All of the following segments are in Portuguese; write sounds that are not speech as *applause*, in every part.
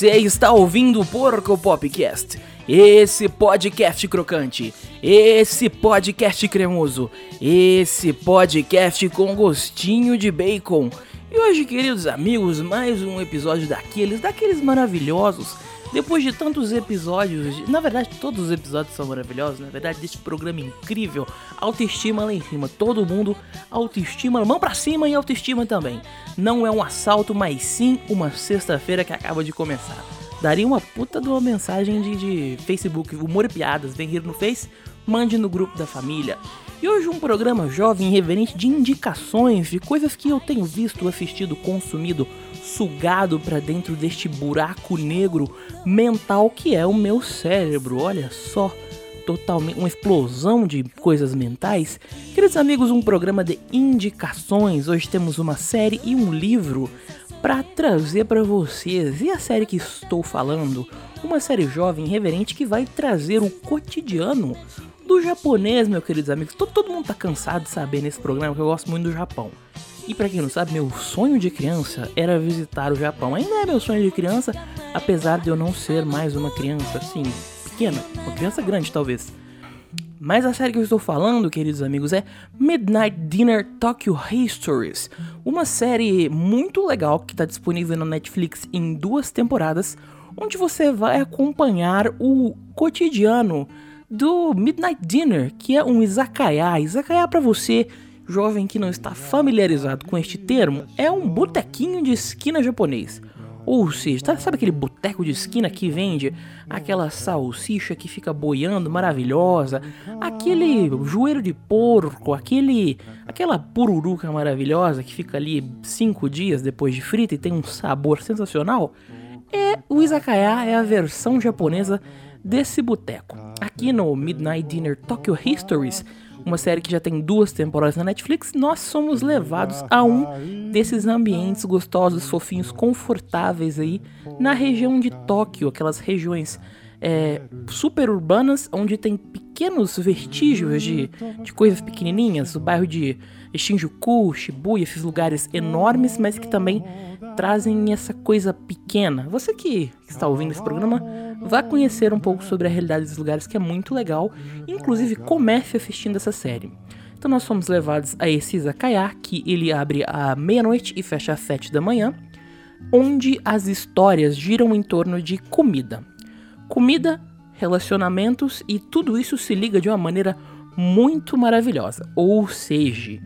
Você está ouvindo o Porco Popcast, esse podcast crocante, esse podcast cremoso, esse podcast com gostinho de bacon. E hoje, queridos amigos, mais um episódio daqueles, daqueles maravilhosos. Depois de tantos episódios, na verdade todos os episódios são maravilhosos, na verdade desse programa incrível, autoestima lá em cima, todo mundo autoestima, mão pra cima e autoestima também. Não é um assalto, mas sim uma sexta-feira que acaba de começar. Daria uma puta de uma mensagem de, de Facebook, humor e piadas, vem rir no Face, mande no grupo da família. E hoje um programa jovem reverente de indicações de coisas que eu tenho visto, assistido, consumido, sugado pra dentro deste buraco negro mental que é o meu cérebro. Olha só, totalmente uma explosão de coisas mentais. Queridos amigos, um programa de indicações. Hoje temos uma série e um livro para trazer para vocês. E a série que estou falando, uma série jovem reverente que vai trazer o cotidiano do japonês, meus queridos amigos. Todo, todo mundo tá cansado de saber nesse programa que eu gosto muito do Japão. E pra quem não sabe, meu sonho de criança era visitar o Japão. Ainda é meu sonho de criança, apesar de eu não ser mais uma criança assim, pequena, uma criança grande talvez. Mas a série que eu estou falando, queridos amigos, é Midnight Dinner Tokyo Histories. Uma série muito legal que está disponível na Netflix em duas temporadas, onde você vai acompanhar o cotidiano do Midnight Dinner, que é um izakaya. Izakaya para você, jovem que não está familiarizado com este termo, é um botequinho de esquina japonês. Ou seja, tá- sabe aquele boteco de esquina que vende aquela salsicha que fica boiando maravilhosa, aquele joelho de porco, aquele aquela pururuca maravilhosa que fica ali cinco dias depois de frita e tem um sabor sensacional? É o izakaya é a versão japonesa desse boteco. Aqui no Midnight Dinner Tokyo Histories, uma série que já tem duas temporadas na Netflix, nós somos levados a um desses ambientes gostosos, fofinhos, confortáveis aí na região de Tóquio, aquelas regiões é, super urbanas onde tem pequenos vestígios de, de coisas pequenininhas, o bairro de Shinjuku, Shibuya, esses lugares enormes, mas que também trazem essa coisa pequena. Você que está ouvindo esse programa vai conhecer um pouco sobre a realidade desses lugares, que é muito legal. Inclusive, comece assistindo essa série. Então nós fomos levados a esse izakaya, que ele abre à meia-noite e fecha às sete da manhã, onde as histórias giram em torno de comida. Comida, relacionamentos e tudo isso se liga de uma maneira muito maravilhosa. Ou seja,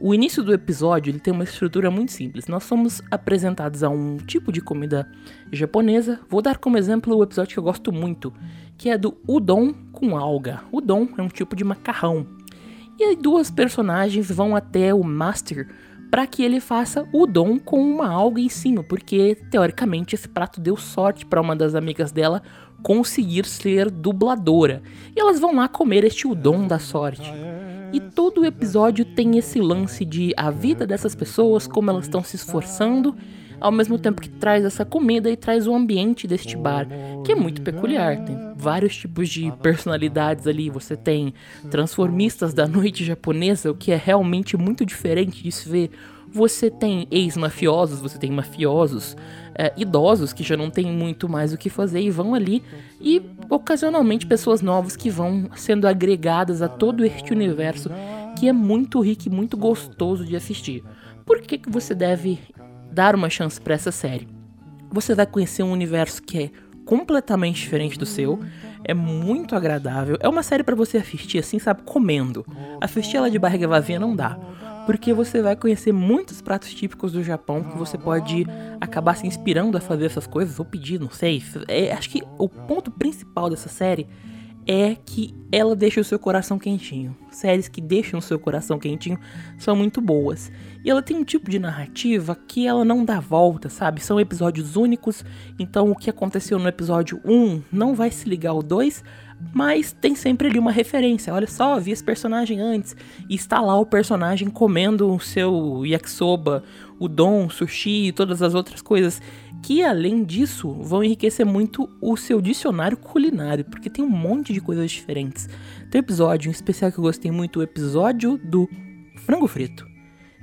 o início do episódio ele tem uma estrutura muito simples. Nós somos apresentados a um tipo de comida japonesa. Vou dar como exemplo o episódio que eu gosto muito, que é do udon com alga. Udon é um tipo de macarrão. E aí duas personagens vão até o Master para que ele faça udon com uma alga em cima, porque teoricamente esse prato deu sorte para uma das amigas dela conseguir ser dubladora. E elas vão lá comer este udon da sorte. E todo o episódio tem esse lance de a vida dessas pessoas, como elas estão se esforçando, ao mesmo tempo que traz essa comida e traz o ambiente deste bar, que é muito peculiar. Tem vários tipos de personalidades ali. Você tem transformistas da noite japonesa, o que é realmente muito diferente de se ver. Você tem ex-mafiosos, você tem mafiosos, é, idosos que já não tem muito mais o que fazer e vão ali, e ocasionalmente pessoas novas que vão sendo agregadas a todo este universo que é muito rico e muito gostoso de assistir. Por que, que você deve dar uma chance para essa série? Você vai conhecer um universo que é completamente diferente do seu, é muito agradável, é uma série para você assistir assim, sabe, comendo. Assistir ela de barriga vazia não dá porque você vai conhecer muitos pratos típicos do Japão que você pode acabar se inspirando a fazer essas coisas ou pedir, não sei. É, acho que o ponto principal dessa série é que ela deixa o seu coração quentinho. Séries que deixam o seu coração quentinho são muito boas. E ela tem um tipo de narrativa que ela não dá volta, sabe? São episódios únicos, então o que aconteceu no episódio 1 não vai se ligar ao 2, mas tem sempre ali uma referência. Olha só, vi esse personagem antes. E está lá o personagem comendo o seu yakisoba, o sushi e todas as outras coisas que além disso vão enriquecer muito o seu dicionário culinário, porque tem um monte de coisas diferentes. Tem um episódio em especial que eu gostei muito, o episódio do frango frito,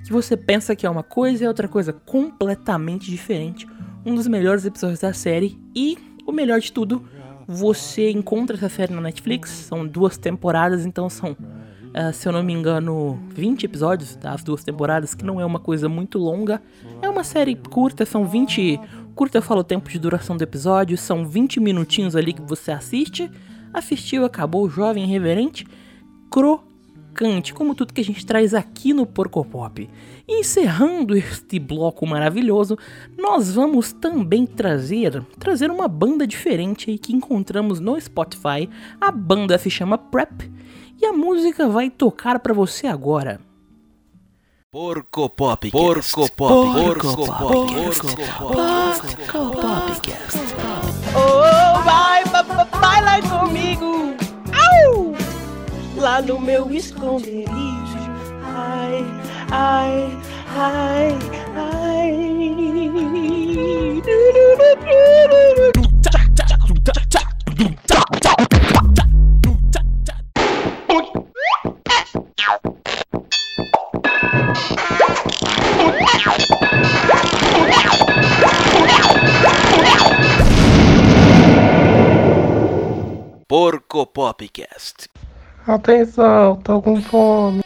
que você pensa que é uma coisa e é outra coisa completamente diferente. Um dos melhores episódios da série e o melhor de tudo, você encontra essa série na Netflix, são duas temporadas, então são, uh, se eu não me engano, 20 episódios das duas temporadas, que não é uma coisa muito longa. É uma série curta, são 20. Curta eu falo o tempo de duração do episódio, são 20 minutinhos ali que você assiste. Assistiu, acabou, jovem, reverente, crocante, como tudo que a gente traz aqui no Porco Pop. Encerrando este bloco maravilhoso, nós vamos também trazer trazer uma banda diferente aí que encontramos no Spotify. A banda se chama Prep e a música vai tocar para você agora. Porco Pop. Porco Pop. Porco Pop. Porco Popcast. Oh, vai, vai, vai lá comigo. Lá no meu esconderijo. Ai, ai, ai, ai. Porco Popcast. Atenção, tô com fome.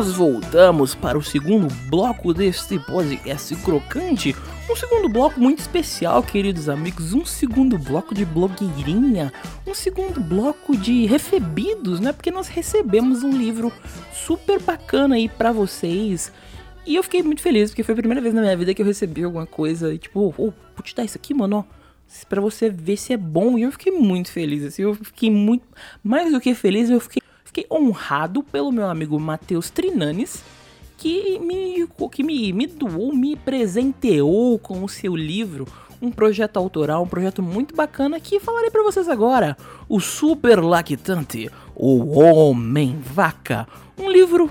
Nós voltamos para o segundo bloco deste podcast crocante. Um segundo bloco muito especial, queridos amigos. Um segundo bloco de blogueirinha. Um segundo bloco de recebidos, né? Porque nós recebemos um livro super bacana aí para vocês. E eu fiquei muito feliz, porque foi a primeira vez na minha vida que eu recebi alguma coisa. E tipo, oh, vou te dar isso aqui, mano, ó para você ver se é bom. E eu fiquei muito feliz, assim, eu fiquei muito mais do que feliz, eu fiquei, fiquei honrado pelo meu amigo Matheus Trinanes, que me que me, me doou, me presenteou com o seu livro, um projeto autoral, um projeto muito bacana que falarei para vocês agora, o Super Lactante, o Homem Vaca, um livro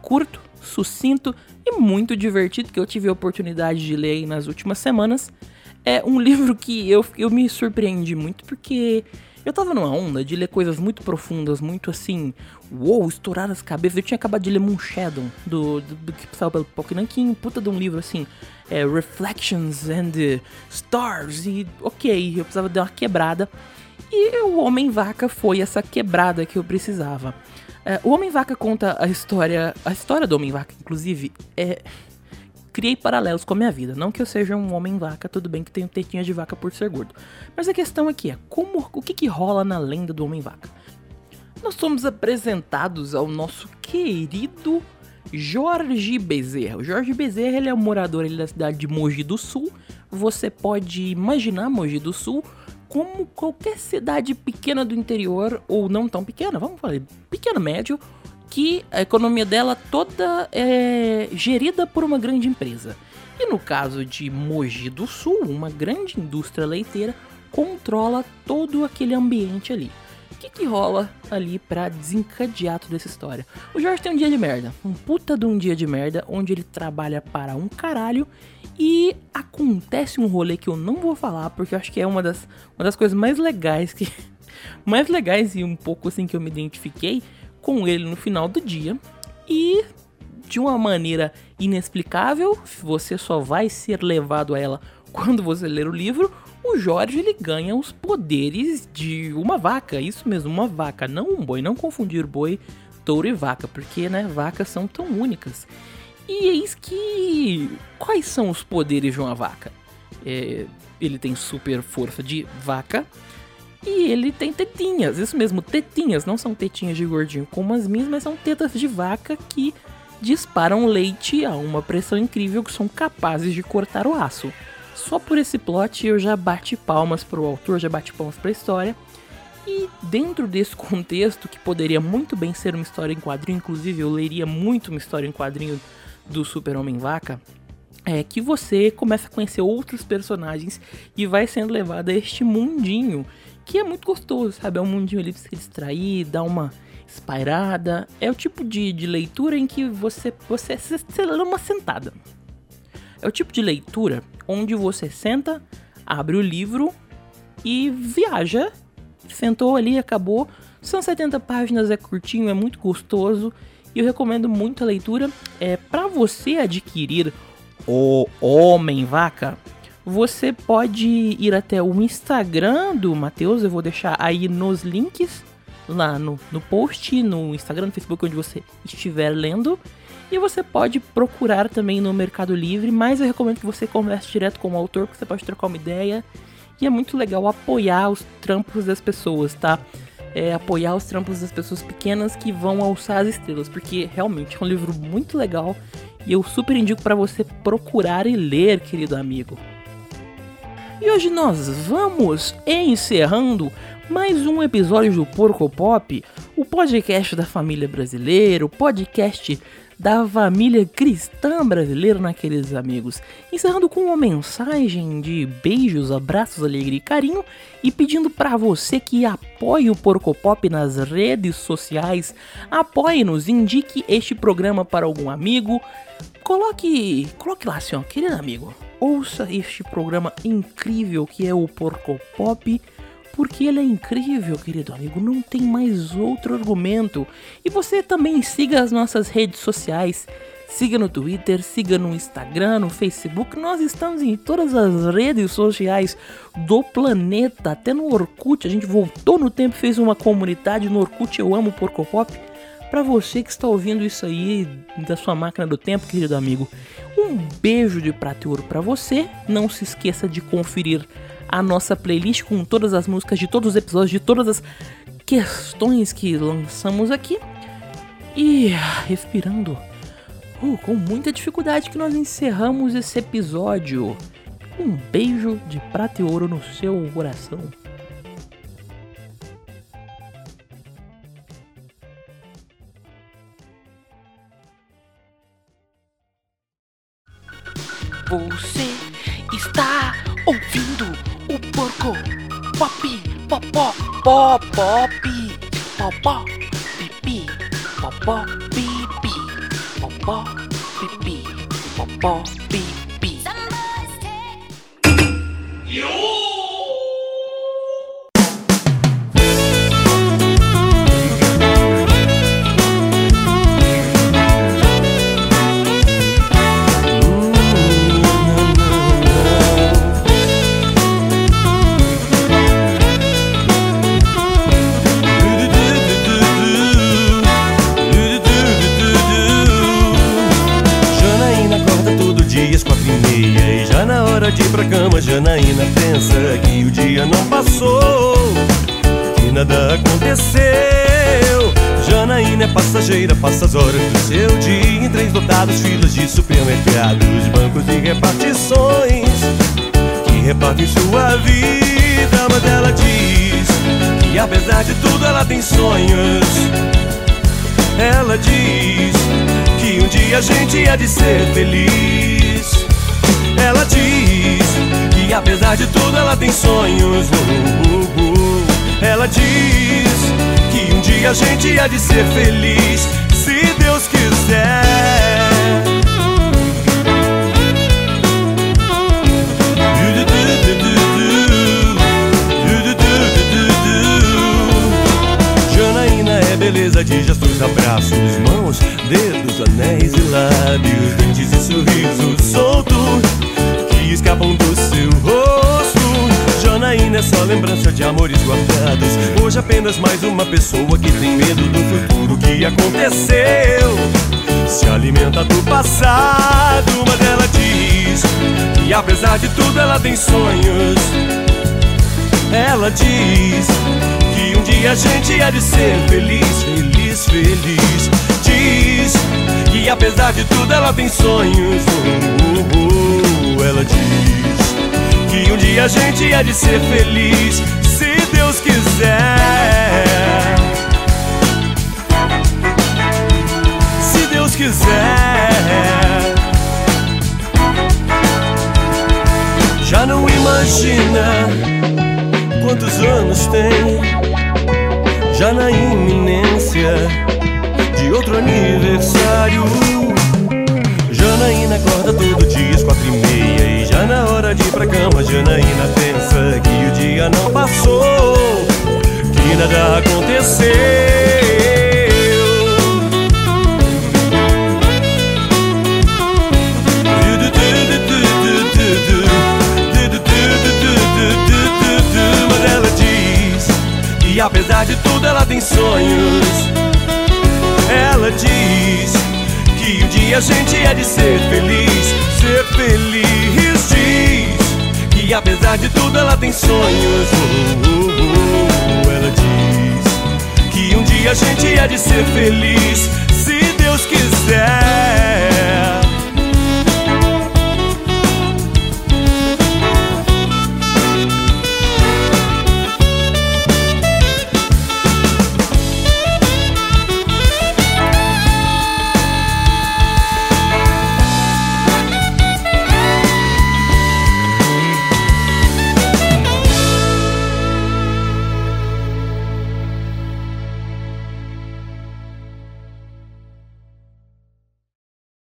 curto, sucinto e muito divertido que eu tive a oportunidade de ler aí nas últimas semanas. É um livro que eu, eu me surpreendi muito porque eu tava numa onda de ler coisas muito profundas, muito assim, uou, estourar as cabeças. Eu tinha acabado de ler Moonshadow, do, do, do que saiu pelo Pokémon, puta de um livro assim, é, Reflections and Stars, e ok, eu precisava dar uma quebrada. E o Homem-Vaca foi essa quebrada que eu precisava. É, o Homem-Vaca conta a história, a história do Homem-Vaca, inclusive, é criei paralelos com a minha vida. Não que eu seja um homem vaca, tudo bem que tenho tetinhas de vaca por ser gordo. Mas a questão aqui é como, o que, que rola na lenda do homem vaca? Nós somos apresentados ao nosso querido Jorge Bezerra. O Jorge Bezerra ele é um morador ele, da cidade de Mogi do Sul. Você pode imaginar Mogi do Sul como qualquer cidade pequena do interior, ou não tão pequena, vamos falar, pequeno médio, que a economia dela toda é gerida por uma grande empresa. E no caso de Mogi do Sul, uma grande indústria leiteira controla todo aquele ambiente ali. O que, que rola ali para desencadear toda essa história? O Jorge tem um dia de merda, um puta de um dia de merda, onde ele trabalha para um caralho e acontece um rolê que eu não vou falar, porque eu acho que é uma das, uma das coisas mais legais que. *laughs* mais legais e um pouco assim que eu me identifiquei, com ele no final do dia e de uma maneira inexplicável, você só vai ser levado a ela quando você ler o livro. O Jorge ele ganha os poderes de uma vaca, isso mesmo, uma vaca, não um boi, não confundir boi, touro e vaca, porque né, vacas são tão únicas. E eis que quais são os poderes de uma vaca? É, ele tem super força de vaca, e ele tem tetinhas, isso mesmo, tetinhas, não são tetinhas de gordinho como as minhas, mas são tetas de vaca que disparam leite a uma pressão incrível que são capazes de cortar o aço. Só por esse plot eu já bati palmas pro autor, já bati palmas pra história. E dentro desse *laughs* contexto, que poderia muito bem ser uma história em quadrinho, inclusive eu leria muito uma história em quadrinho do Super Homem Vaca, é que você começa a conhecer outros personagens e vai sendo levado a este mundinho que é muito gostoso, sabe? É um mundinho ali pra se distrair, dar uma espairada. É o tipo de, de leitura em que você, você, você, lê uma sentada. É o tipo de leitura onde você senta, abre o livro e viaja. Sentou ali, acabou. São 70 páginas, é curtinho, é muito gostoso. E eu recomendo muito a leitura. É para você adquirir o Homem Vaca você pode ir até o Instagram do Matheus, eu vou deixar aí nos links, lá no, no post, no Instagram, no Facebook, onde você estiver lendo. E você pode procurar também no Mercado Livre, mas eu recomendo que você converse direto com o autor, porque você pode trocar uma ideia. E é muito legal apoiar os trampos das pessoas, tá? É, apoiar os trampos das pessoas pequenas que vão alçar as estrelas, porque realmente é um livro muito legal e eu super indico para você procurar e ler, querido amigo. E hoje nós vamos encerrando mais um episódio do Porco Pop, o podcast da família brasileira, o podcast da família cristã brasileira naqueles amigos. Encerrando com uma mensagem de beijos, abraços, alegria e carinho e pedindo para você que apoie o Porco Pop nas redes sociais, apoie-nos, indique este programa para algum amigo, coloque, coloque lá assim, ó, querido amigo, ouça este programa incrível que é o Porco Pop, porque ele é incrível, querido amigo, não tem mais outro argumento. E você também siga as nossas redes sociais, siga no Twitter, siga no Instagram, no Facebook, nós estamos em todas as redes sociais do planeta, até no Orkut, a gente voltou no tempo, fez uma comunidade no Orkut, eu amo Porco Pop. Pra você que está ouvindo isso aí da sua máquina do tempo, querido amigo, um beijo de prata e ouro pra você. Não se esqueça de conferir a nossa playlist com todas as músicas de todos os episódios, de todas as questões que lançamos aqui. E respirando uh, com muita dificuldade que nós encerramos esse episódio. Um beijo de prata e ouro no seu coração. Você Ba ba bee, ba ba bee bee, ba ba bee. Passageira, passa as horas do seu dia Em trens lotados, filas de supermercados Bancos e repartições Que repartem sua vida Mas ela diz que apesar de tudo ela tem sonhos ela diz que um dia a gente há de ser feliz. Ela diz que apesar de tudo ela tem sonhos. Uh, uh, uh. Ela diz a gente há de ser feliz, se Deus quiser. Hoje apenas mais uma pessoa que tem medo do futuro que aconteceu. Se alimenta do passado, mas ela diz que apesar de tudo ela tem sonhos. Ela diz que um dia a gente há de ser feliz, feliz, feliz. Diz que apesar de tudo ela tem sonhos. Uh, uh, uh. Ela diz que um dia a gente há de ser feliz, Se Deus quiser. Já não imagina quantos anos tem. Já na iminência de outro aniversário. Janaína acorda todo dia às quatro e meia. E já na hora de ir pra cama Janaína Nada aconteceu Mas ela diz que apesar de tudo ela tem sonhos. Ela diz que um dia a gente é de ser feliz, ser feliz. Diz que apesar de tudo ela tem sonhos. Uh, uh, uh. De ser feliz.